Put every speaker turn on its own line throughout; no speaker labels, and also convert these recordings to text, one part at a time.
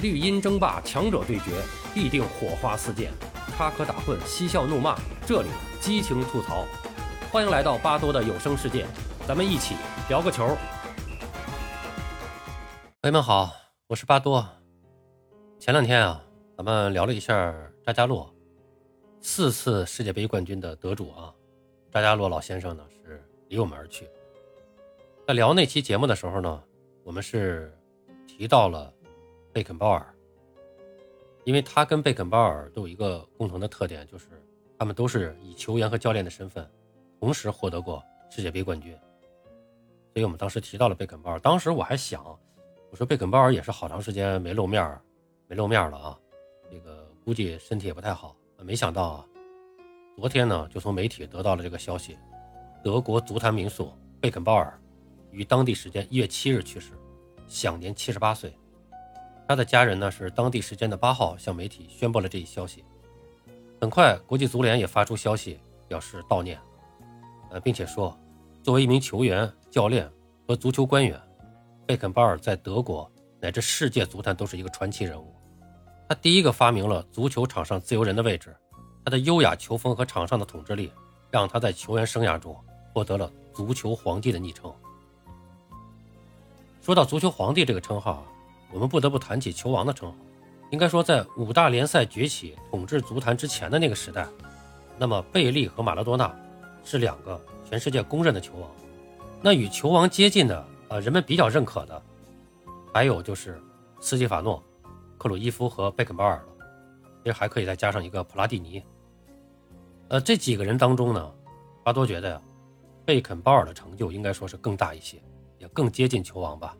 绿茵争霸，强者对决，必定火花四溅，插科打诨，嬉笑怒骂，这里激情吐槽。欢迎来到巴多的有声世界，咱们一起聊个球。朋友们好，我是巴多。前两天啊，咱们聊了一下扎加洛，四次世界杯冠军的得主啊，扎加洛老先生呢是离我们而去。在聊那期节目的时候呢，我们是提到了。贝肯鲍尔，因为他跟贝肯鲍尔都有一个共同的特点，就是他们都是以球员和教练的身份，同时获得过世界杯冠军。所以我们当时提到了贝肯鲍尔。当时我还想，我说贝肯鲍尔也是好长时间没露面没露面了啊，这个估计身体也不太好。没想到啊，昨天呢就从媒体得到了这个消息，德国足坛名宿贝肯鲍尔于当地时间一月七日去世，享年七十八岁。他的家人呢是当地时间的八号向媒体宣布了这一消息。很快，国际足联也发出消息表示悼念，呃，并且说，作为一名球员、教练和足球官员，贝肯鲍尔在德国乃至世界足坛都是一个传奇人物。他第一个发明了足球场上自由人的位置，他的优雅球风和场上的统治力，让他在球员生涯中获得了“足球皇帝”的昵称。说到“足球皇帝”这个称号。我们不得不谈起球王的称号。应该说，在五大联赛崛起、统治足坛之前的那个时代，那么贝利和马拉多纳是两个全世界公认的球王。那与球王接近的，呃，人们比较认可的，还有就是斯基法诺、克鲁伊夫和贝肯鲍尔了。其实还可以再加上一个普拉蒂尼。呃，这几个人当中呢，巴多觉得呀，贝肯鲍尔的成就应该说是更大一些，也更接近球王吧。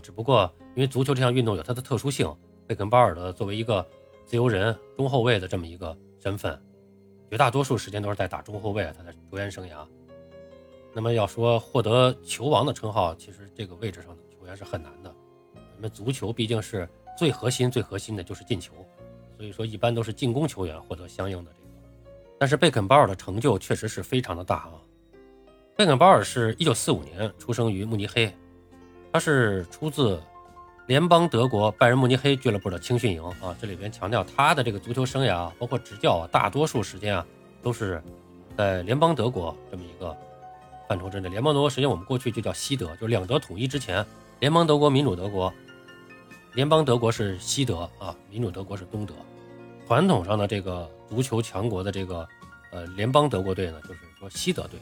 只不过因为足球这项运动有它的特殊性，贝肯鲍尔的作为一个自由人、中后卫的这么一个身份，绝大多数时间都是在打中后卫。他的球员生涯，那么要说获得球王的称号，其实这个位置上的球员是很难的。那么足球毕竟是最核心、最核心的就是进球，所以说一般都是进攻球员获得相应的这个。但是贝肯鲍尔的成就确实是非常的大啊！贝肯鲍尔是一九四五年出生于慕尼黑。他是出自联邦德国拜仁慕尼黑俱乐部的青训营啊，这里边强调他的这个足球生涯啊，包括执教啊，大多数时间啊都是在联邦德国这么一个范畴之内。联邦德国实际上我们过去就叫西德，就是两德统一之前，联邦德国、民主德国，联邦德国是西德啊，民主德国是东德。传统上的这个足球强国的这个呃联邦德国队呢，就是说西德队。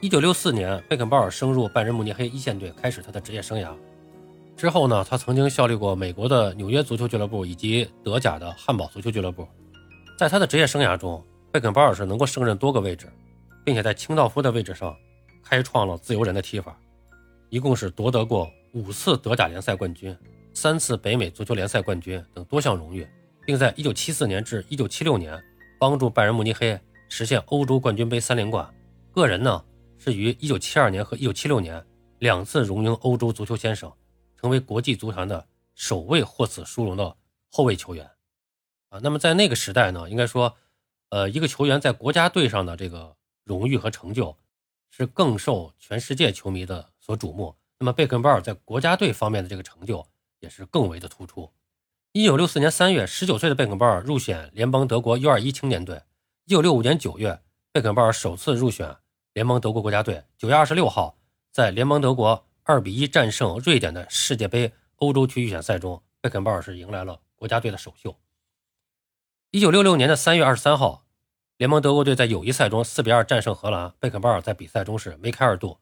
一九六四年，贝肯鲍尔升入拜仁慕尼黑一线队，开始他的职业生涯。之后呢，他曾经效力过美国的纽约足球俱乐部以及德甲的汉堡足球俱乐部。在他的职业生涯中，贝肯鲍尔是能够胜任多个位置，并且在清道夫的位置上开创了自由人的踢法。一共是夺得过五次德甲联赛冠军、三次北美足球联赛冠军等多项荣誉，并在一九七四年至一九七六年帮助拜仁慕尼黑实现欧洲冠军杯三连冠。个人呢？是于一九七二年和一九七六年两次荣膺欧洲足球先生，成为国际足坛的首位获此殊荣的后卫球员，啊，那么在那个时代呢，应该说，呃，一个球员在国家队上的这个荣誉和成就，是更受全世界球迷的所瞩目。那么贝肯鲍尔在国家队方面的这个成就也是更为的突出。一九六四年三月，十九岁的贝肯鲍尔入选联邦德国 U 二一青年队。一九六五年九月，贝肯鲍尔首次入选。联盟德国国家队九月二十六号在联盟德国二比一战胜瑞典的世界杯欧洲区预选赛中，贝肯鲍尔是迎来了国家队的首秀。一九六六年的三月二十三号，联盟德国队在友谊赛中四比二战胜荷兰，贝肯鲍尔在比赛中是梅开二度。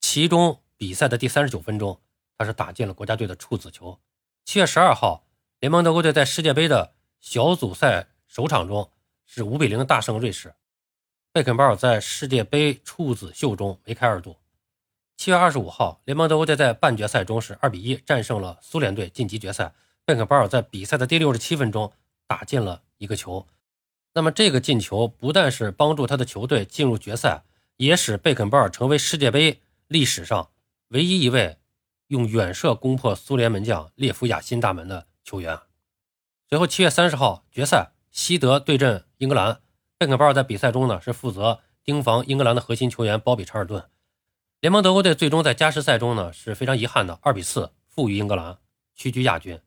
其中比赛的第三十九分钟，他是打进了国家队的处子球。七月十二号，联盟德国队在世界杯的小组赛首场中是五比零大胜瑞士。贝肯鲍尔在世界杯处子秀中梅开二度。七月二十五号，联邦德国队在半决赛中是二比一战胜了苏联队，晋级决赛。贝肯鲍尔在比赛的第六十七分钟打进了一个球。那么这个进球不但是帮助他的球队进入决赛，也使贝肯鲍尔成为世界杯历史上唯一一位用远射攻破苏联门将列夫亚辛大门的球员。随后七月三十号，决赛西德对阵英格兰。贝肯鲍尔在比赛中呢是负责盯防英格兰的核心球员鲍比查尔顿。联盟德国队最终在加时赛中呢是非常遗憾的二比四负于英格兰，屈居亚军。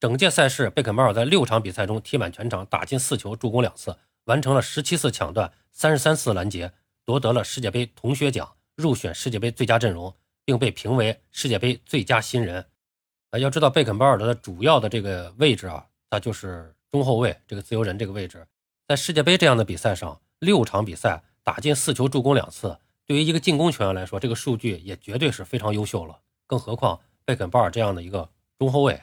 整届赛事，贝肯鲍尔在六场比赛中踢满全场，打进四球，助攻两次，完成了十七次抢断，三十三次拦截，夺得了世界杯铜靴奖，入选世界杯最佳阵容，并被评为世界杯最佳新人。啊，要知道贝肯鲍尔的主要的这个位置啊，他就是中后卫，这个自由人这个位置，在世界杯这样的比赛上，六场比赛打进四球，助攻两次，对于一个进攻球员来说，这个数据也绝对是非常优秀了。更何况贝肯鲍尔这样的一个中后卫。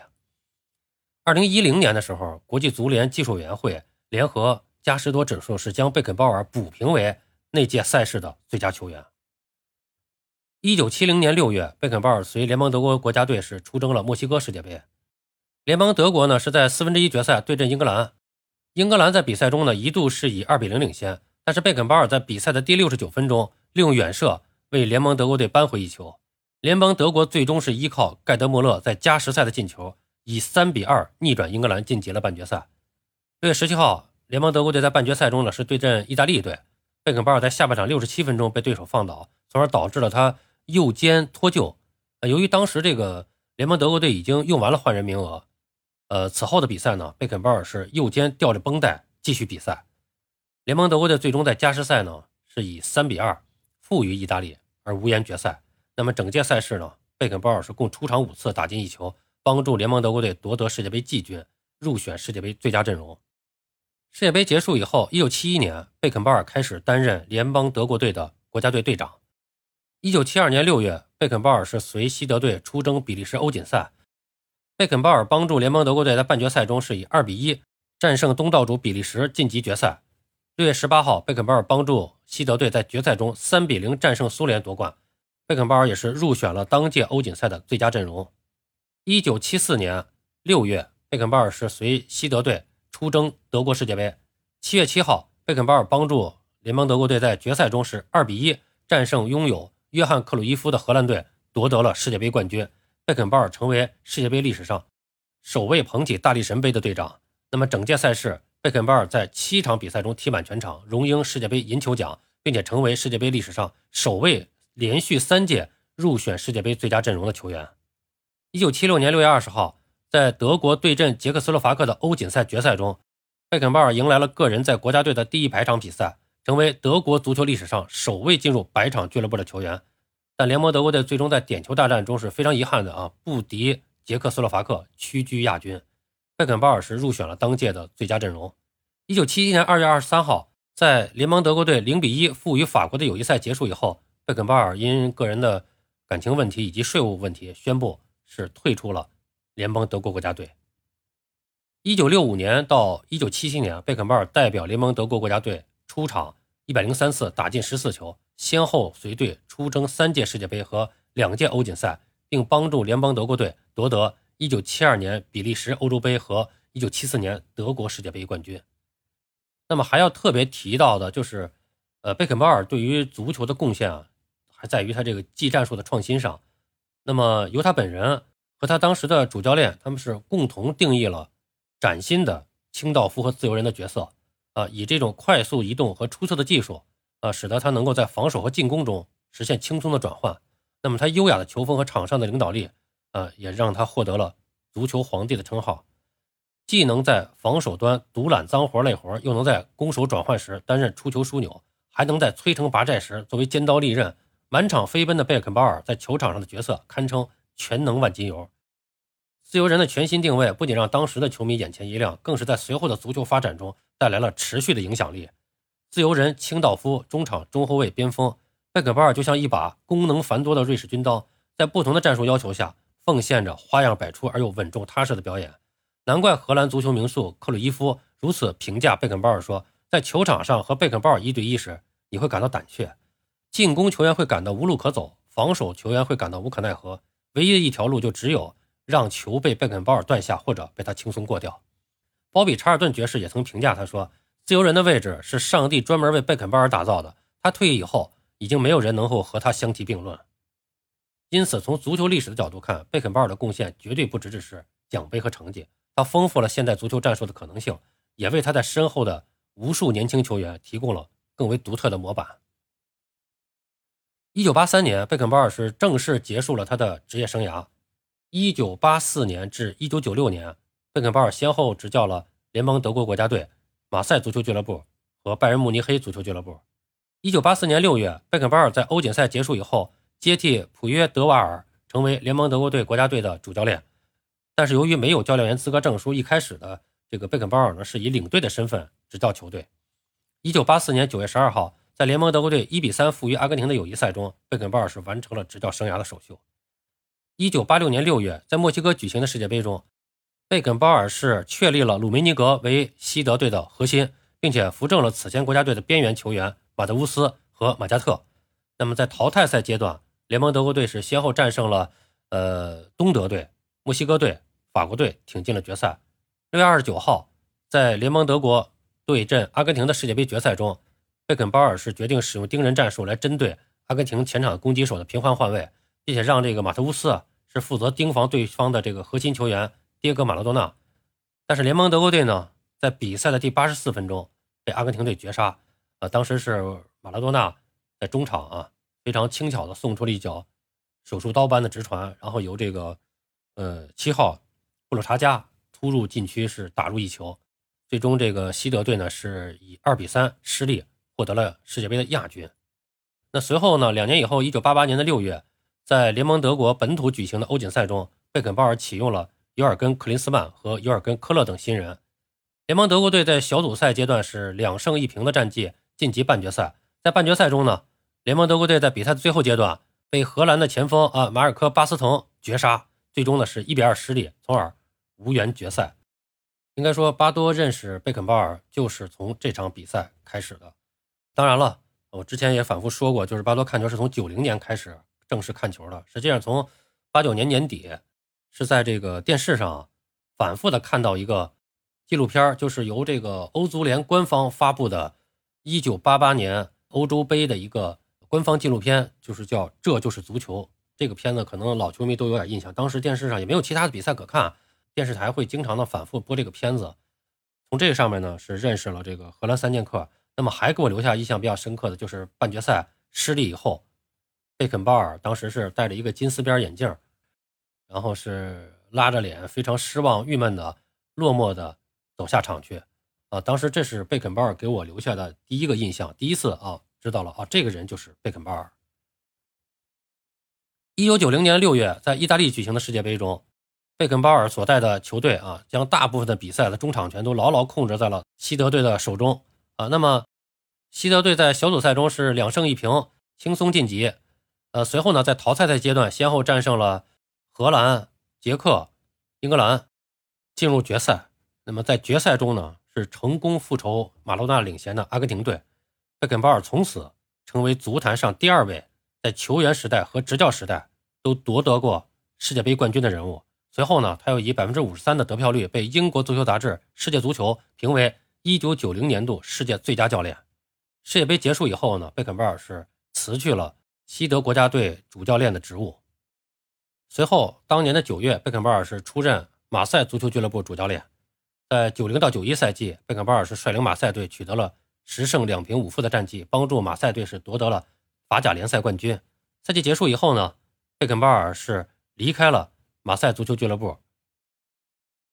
二零一零年的时候，国际足联技术委员会联合加时多指数是将贝肯鲍尔补评为那届赛事的最佳球员。一九七零年六月，贝肯鲍尔随联邦德国国家队是出征了墨西哥世界杯。联邦德国呢是在四分之一决赛对阵英格兰，英格兰在比赛中呢一度是以二比零领先，但是贝肯鲍尔在比赛的第六十九分钟利用远射为联盟德国队扳回一球，联邦德国最终是依靠盖德莫勒在加时赛的进球。以三比二逆转英格兰晋级了半决赛。六月十七号，联盟德国队在半决赛中呢是对阵意大利队。贝肯鲍尔在下半场六十七分钟被对手放倒，从而导致了他右肩脱臼。由于当时这个联盟德国队已经用完了换人名额，呃，此后的比赛呢，贝肯鲍尔是右肩吊着绷带继续比赛。联盟德国队最终在加时赛呢是以三比二负于意大利而无缘决赛。那么整届赛事呢，贝肯鲍尔是共出场五次，打进一球。帮助联盟德国队夺得世界杯季军，入选世界杯最佳阵容。世界杯结束以后，一九七一年，贝肯鲍尔开始担任联邦德国队的国家队队长。一九七二年六月，贝肯鲍尔是随西德队出征比利时欧锦赛。贝肯鲍尔帮助联邦德国队在半决赛中是以二比一战胜东道主比利时晋级决赛。六月十八号，贝肯鲍尔帮助西德队在决赛中三比零战胜苏联夺冠。贝肯鲍尔也是入选了当届欧锦赛的最佳阵容。一九七四年六月，贝肯鲍尔是随西德队出征德国世界杯。七月七号，贝肯鲍尔帮助联邦德国队在决赛中是二比一战胜拥有约翰克鲁伊夫的荷兰队，夺得了世界杯冠军。贝肯鲍尔成为世界杯历史上首位捧起大力神杯的队长。那么整届赛事，贝肯鲍尔在七场比赛中踢满全场，荣膺世界杯银球奖，并且成为世界杯历史上首位连续三届入选世界杯最佳阵容的球员。一九七六年六月二十号，在德国对阵捷克斯洛伐克的欧锦赛决赛中，贝肯鲍尔迎来了个人在国家队的第一百场比赛，成为德国足球历史上首位进入百场俱乐部的球员。但联盟德国队最终在点球大战中是非常遗憾的啊，不敌捷克斯洛伐克，屈居亚军。贝肯鲍尔是入选了当届的最佳阵容。一九七一年二月二十三号，在联盟德国队零比一负于法国的友谊赛结束以后，贝肯鲍尔因个人的感情问题以及税务问题宣布。是退出了联邦德国国家队。一九六五年到一九七七年，贝肯鲍尔代表联盟德国国家队出场一百零三次，打进十四球，先后随队出征三届世界杯和两届欧锦赛，并帮助联邦德国队夺得一九七二年比利时欧洲杯和一九七四年德国世界杯冠军。那么还要特别提到的就是，呃，贝肯鲍尔对于足球的贡献啊，还在于他这个技战术的创新上。那么，由他本人和他当时的主教练，他们是共同定义了崭新的清道夫和自由人的角色啊，以这种快速移动和出色的技术啊，使得他能够在防守和进攻中实现轻松的转换。那么，他优雅的球风和场上的领导力啊，也让他获得了“足球皇帝”的称号。既能在防守端独揽脏活累活，又能在攻守转换时担任出球枢纽，还能在摧城拔寨时作为尖刀利刃。满场飞奔的贝肯鲍尔在球场上的角色堪称全能万金油。自由人的全新定位不仅让当时的球迷眼前一亮，更是在随后的足球发展中带来了持续的影响力。自由人、清道夫、中场、中后卫、边锋，贝肯鲍尔就像一把功能繁多的瑞士军刀，在不同的战术要求下，奉献着花样百出而又稳重踏实的表演。难怪荷兰足球名宿克鲁伊夫如此评价贝肯鲍尔说：“在球场上和贝肯鲍尔一对一时，你会感到胆怯。”进攻球员会感到无路可走，防守球员会感到无可奈何。唯一的一条路就只有让球被贝肯鲍尔断下，或者被他轻松过掉。鲍比·查尔顿爵士也曾评价他说：“自由人的位置是上帝专门为贝肯鲍尔打造的。他退役以后，已经没有人能够和他相提并论。”因此，从足球历史的角度看，贝肯鲍尔的贡献绝对不只只是奖杯和成绩。他丰富了现代足球战术的可能性，也为他在身后的无数年轻球员提供了更为独特的模板。一九八三年，贝肯鲍尔是正式结束了他的职业生涯。一九八四年至一九九六年，贝肯鲍尔先后执教了联盟德国国家队、马赛足球俱乐部和拜仁慕尼黑足球俱乐部。一九八四年六月，贝肯鲍尔在欧锦赛结束以后，接替普约德瓦尔成为联盟德国队国家队的主教练。但是由于没有教练员资格证书，一开始的这个贝肯鲍尔呢是以领队的身份执教球队。一九八四年九月十二号，在联盟德国队一比三负于阿根廷的友谊赛中，贝肯鲍尔是完成了执教生涯的首秀。一九八六年六月，在墨西哥举行的世界杯中，贝肯鲍尔是确立了鲁梅尼格为西德队的核心，并且扶正了此前国家队的边缘球员马德乌斯和马加特。那么在淘汰赛阶段，联盟德国队是先后战胜了呃东德队、墨西哥队、法国队，挺进了决赛。六月二十九号，在联盟德国对阵阿根廷的世界杯决赛中，贝肯鲍尔是决定使用盯人战术来针对阿根廷前场攻击手的频繁换位，并且让这个马特乌斯啊。是负责盯防对方的这个核心球员迭戈·马拉多纳，但是联盟德国队呢，在比赛的第八十四分钟被阿根廷队绝杀。呃，当时是马拉多纳在中场啊，非常轻巧的送出了一脚手术刀般的直传，然后由这个呃七号布鲁查加突入禁区是打入一球。最终这个西德队呢是以二比三失利，获得了世界杯的亚军。那随后呢，两年以后，一九八八年的六月。在联盟德国本土举行的欧锦赛中，贝肯鲍尔启用了尤尔根·克林斯曼和尤尔根·科勒等新人。联盟德国队在小组赛阶段是两胜一平的战绩晋级半决赛。在半决赛中呢，联盟德国队在比赛的最后阶段被荷兰的前锋啊马尔科·巴斯滕绝杀，最终呢是一比二失利，从而无缘决赛。应该说，巴多认识贝肯鲍尔就是从这场比赛开始的。当然了，我之前也反复说过，就是巴多看球是从九零年开始。正式看球的，实际上从八九年年底是在这个电视上反复的看到一个纪录片，就是由这个欧足联官方发布的1988年欧洲杯的一个官方纪录片，就是叫《这就是足球》。这个片子可能老球迷都有点印象，当时电视上也没有其他的比赛可看，电视台会经常的反复播这个片子。从这个上面呢，是认识了这个荷兰三剑客。那么还给我留下印象比较深刻的就是半决赛失利以后。贝肯鲍尔当时是戴着一个金丝边眼镜，然后是拉着脸，非常失望、郁闷的、落寞的走下场去。啊，当时这是贝肯鲍尔给我留下的第一个印象，第一次啊知道了啊，这个人就是贝肯鲍尔。一九九零年六月，在意大利举行的世界杯中，贝肯鲍尔所带的球队啊，将大部分的比赛的中场权都牢牢控制在了西德队的手中啊。那么，西德队在小组赛中是两胜一平，轻松晋级。呃，随后呢，在淘汰赛阶段先后战胜了荷兰、捷克、英格兰，进入决赛。那么在决赛中呢，是成功复仇马洛纳领衔的阿根廷队。贝肯鲍尔从此成为足坛上第二位在球员时代和执教时代都夺得过世界杯冠军的人物。随后呢，他又以百分之五十三的得票率被英国足球杂志《世界足球》评为一九九零年度世界最佳教练。世界杯结束以后呢，贝肯鲍尔是辞去了。西德国家队主教练的职务。随后，当年的九月，贝肯鲍尔是出任马赛足球俱乐部主教练。在九零到九一赛季，贝肯鲍尔是率领马赛队取得了十胜两平五负的战绩，帮助马赛队是夺得了法甲联赛冠军。赛季结束以后呢，贝肯鲍尔是离开了马赛足球俱乐部。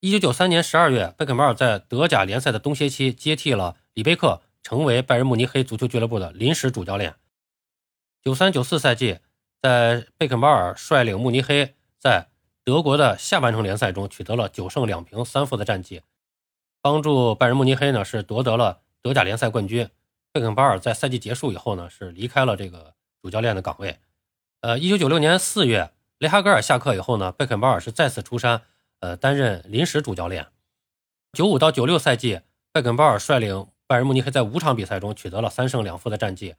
一九九三年十二月，贝肯鲍尔在德甲联赛的冬歇期接替了里贝克，成为拜仁慕尼黑足球俱乐部的临时主教练。九三九四赛季，在贝肯鲍尔率领慕尼黑在德国的下半程联赛中取得了九胜两平三负的战绩，帮助拜仁慕尼黑呢是夺得了德甲联赛冠军。贝肯鲍尔在赛季结束以后呢是离开了这个主教练的岗位。呃，一九九六年四月，雷哈格尔下课以后呢，贝肯鲍尔是再次出山，呃，担任临时主教练。九五到九六赛季，贝肯鲍尔率领拜仁慕尼黑在五场比赛中取得了三胜两负的战绩。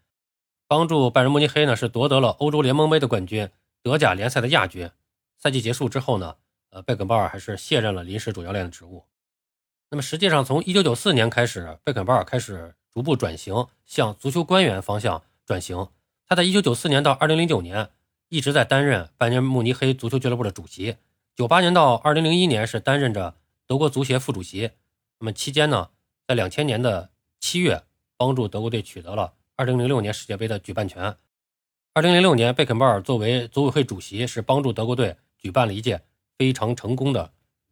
帮助拜仁慕尼黑呢是夺得了欧洲联盟杯的冠军，德甲联赛的亚军。赛季结束之后呢，呃，贝肯鲍尔还是卸任了临时主教练的职务。那么实际上，从1994年开始，贝肯鲍尔开始逐步转型，向足球官员方向转型。他在1994年到2009年一直在担任拜仁慕尼黑足球俱乐部的主席。98年到2001年是担任着德国足协副主席。那么期间呢，在2000年的七月，帮助德国队取得了。二零零六年世界杯的举办权。二零零六年，贝肯鲍尔作为组委会主席，是帮助德国队举办了一届非常成功的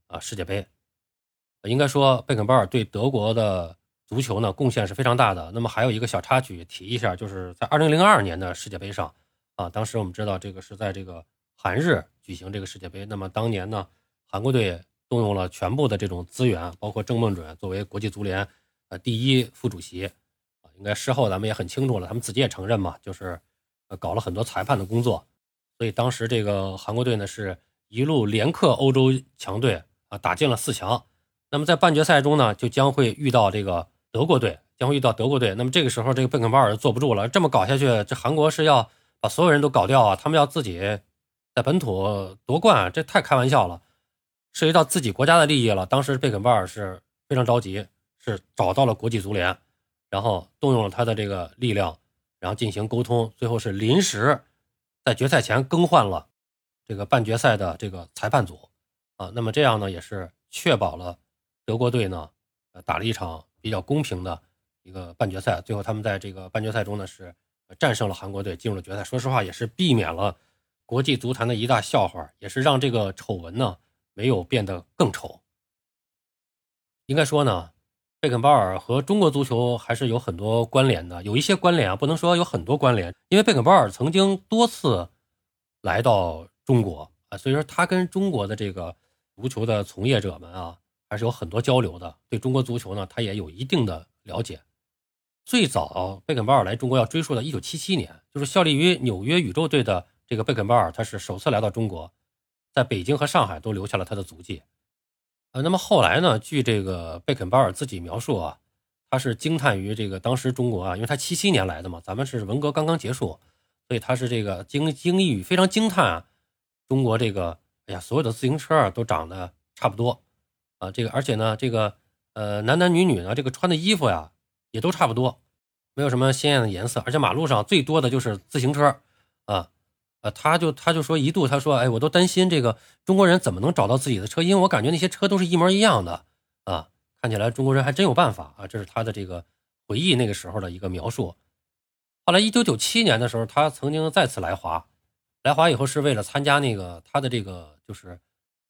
啊世界杯。应该说，贝肯鲍尔对德国的足球呢贡献是非常大的。那么还有一个小插曲提一下，就是在2002年的世界杯上啊，当时我们知道这个是在这个韩日举行这个世界杯。那么当年呢，韩国队动用了全部的这种资源，包括郑梦准作为国际足联呃第一副主席，应该事后咱们也很清楚了，他们自己也承认嘛，就是呃搞了很多裁判的工作。所以当时这个韩国队呢是一路连克欧洲强队啊，打进了四强。那么在半决赛中呢，就将会遇到这个德国队，将会遇到德国队。那么这个时候，这个贝肯鲍尔坐不住了，这么搞下去，这韩国是要把所有人都搞掉啊！他们要自己在本土夺冠，这太开玩笑了，涉及到自己国家的利益了。当时贝肯鲍尔是非常着急，是找到了国际足联，然后动用了他的这个力量，然后进行沟通，最后是临时在决赛前更换了这个半决赛的这个裁判组啊。那么这样呢，也是确保了。德国队呢，呃，打了一场比较公平的一个半决赛，最后他们在这个半决赛中呢是战胜了韩国队，进入了决赛。说实话，也是避免了国际足坛的一大笑话，也是让这个丑闻呢没有变得更丑。应该说呢，贝肯鲍尔和中国足球还是有很多关联的，有一些关联啊，不能说有很多关联，因为贝肯鲍尔曾经多次来到中国啊，所以说他跟中国的这个足球的从业者们啊。还是有很多交流的，对中国足球呢，他也有一定的了解。最早贝肯鲍尔来中国要追溯到一九七七年，就是效力于纽约宇宙队的这个贝肯鲍尔，他是首次来到中国，在北京和上海都留下了他的足迹。呃，那么后来呢，据这个贝肯鲍尔自己描述啊，他是惊叹于这个当时中国啊，因为他七七年来的嘛，咱们是文革刚刚结束，所以他是这个惊惊异于非常惊叹啊，中国这个哎呀，所有的自行车啊都长得差不多。啊，这个而且呢，这个呃，男男女女呢，这个穿的衣服呀，也都差不多，没有什么鲜艳的颜色。而且马路上最多的就是自行车，啊，他就他就说一度他说，哎，我都担心这个中国人怎么能找到自己的车，因为我感觉那些车都是一模一样的啊，看起来中国人还真有办法啊。这是他的这个回忆那个时候的一个描述。后来一九九七年的时候，他曾经再次来华，来华以后是为了参加那个他的这个就是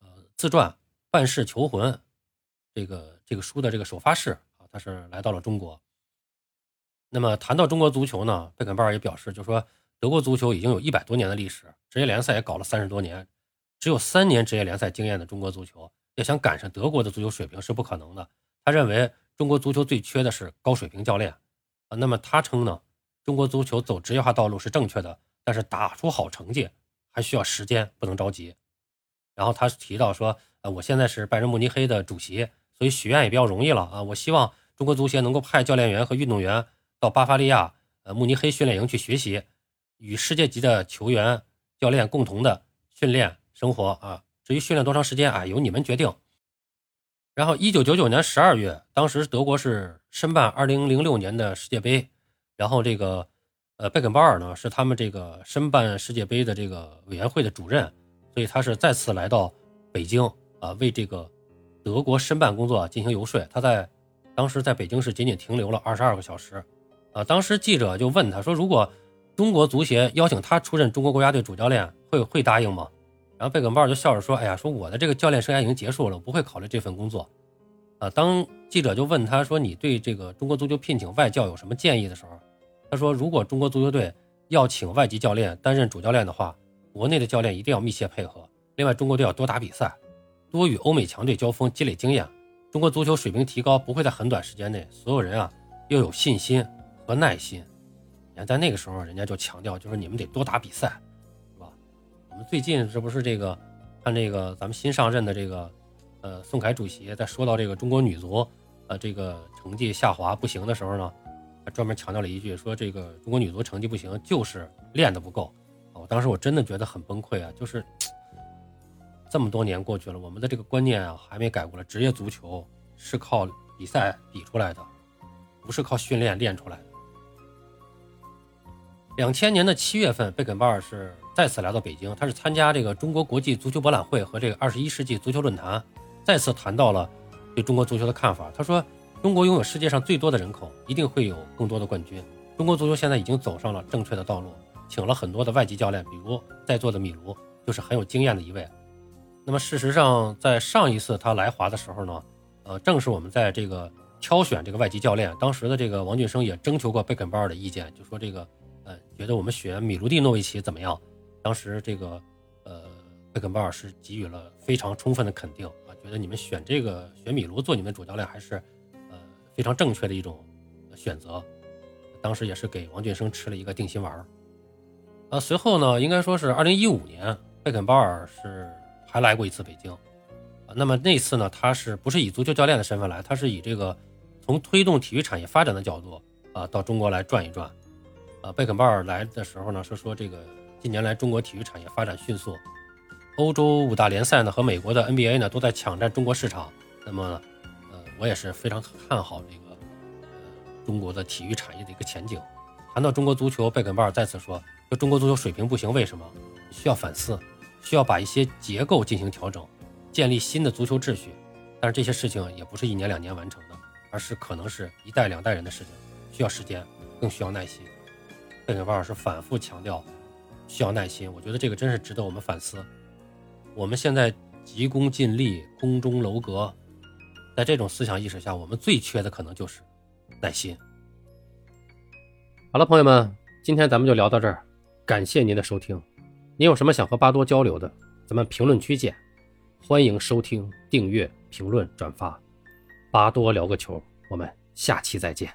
呃自传。《半世求魂》这个这个书的这个首发式啊，他是来到了中国。那么谈到中国足球呢，贝肯鲍尔也表示，就说德国足球已经有一百多年的历史，职业联赛也搞了三十多年，只有三年职业联赛经验的中国足球，要想赶上德国的足球水平是不可能的。他认为中国足球最缺的是高水平教练啊。那么他称呢，中国足球走职业化道路是正确的，但是打出好成绩还需要时间，不能着急。然后他提到说。呃我现在是拜仁慕尼黑的主席，所以许愿也比较容易了啊！我希望中国足协能够派教练员和运动员到巴伐利亚、呃慕尼黑训练营去学习，与世界级的球员、教练共同的训练生活啊。至于训练多长时间啊，由你们决定。然后，一九九九年十二月，当时德国是申办二零零六年的世界杯，然后这个呃贝肯鲍尔呢是他们这个申办世界杯的这个委员会的主任，所以他是再次来到北京。啊，为这个德国申办工作进行游说。他在当时在北京市仅仅停留了二十二个小时。啊，当时记者就问他说：“如果中国足协邀请他出任中国国家队主教练，会会答应吗？”然后贝肯鲍尔就笑着说：“哎呀，说我的这个教练生涯已经结束了，我不会考虑这份工作。”啊，当记者就问他说：“你对这个中国足球聘请外教有什么建议的时候，他说：如果中国足球队要请外籍教练担任主教练的话，国内的教练一定要密切配合。另外，中国队要多打比赛。”多与欧美强队交锋，积累经验。中国足球水平提高不会在很短时间内。所有人啊，要有信心和耐心。看，在那个时候，人家就强调，就是你们得多打比赛，是吧？我们最近这不是这个，看这个咱们新上任的这个，呃，宋凯主席在说到这个中国女足，呃，这个成绩下滑不行的时候呢，还专门强调了一句，说这个中国女足成绩不行，就是练的不够。我当时我真的觉得很崩溃啊，就是。这么多年过去了，我们的这个观念啊还没改过来。职业足球是靠比赛比出来的，不是靠训练练出来的。两千年的七月份，贝肯鲍尔是再次来到北京，他是参加这个中国国际足球博览会和这个二十一世纪足球论坛，再次谈到了对中国足球的看法。他说：“中国拥有世界上最多的人口，一定会有更多的冠军。中国足球现在已经走上了正确的道路，请了很多的外籍教练，比如在座的米卢就是很有经验的一位。”那么事实上，在上一次他来华的时候呢，呃，正是我们在这个挑选这个外籍教练，当时的这个王俊生也征求过贝肯鲍尔的意见，就说这个，呃，觉得我们选米卢蒂诺维奇怎么样？当时这个，呃，贝肯鲍尔是给予了非常充分的肯定啊，觉得你们选这个选米卢做你们主教练还是，呃，非常正确的一种选择。当时也是给王俊生吃了一个定心丸儿。呃，随后呢，应该说是二零一五年，贝肯鲍尔是。还来过一次北京，那么那次呢，他是不是以足球教练的身份来？他是以这个从推动体育产业发展的角度啊，到中国来转一转。啊，贝肯鲍尔来的时候呢，说说这个近年来中国体育产业发展迅速，欧洲五大联赛呢和美国的 NBA 呢都在抢占中国市场。那么，呃，我也是非常看好这个呃中国的体育产业的一个前景。谈到中国足球，贝肯鲍尔再次说，说中国足球水平不行，为什么？需要反思。需要把一些结构进行调整，建立新的足球秩序，但是这些事情也不是一年两年完成的，而是可能是一代两代人的事情，需要时间，更需要耐心。贝肯鲍尔是反复强调需要耐心，我觉得这个真是值得我们反思。我们现在急功近利、空中楼阁，在这种思想意识下，我们最缺的可能就是耐心。好了，朋友们，今天咱们就聊到这儿，感谢您的收听。您有什么想和巴多交流的？咱们评论区见。欢迎收听、订阅、评论、转发。巴多聊个球，我们下期再见。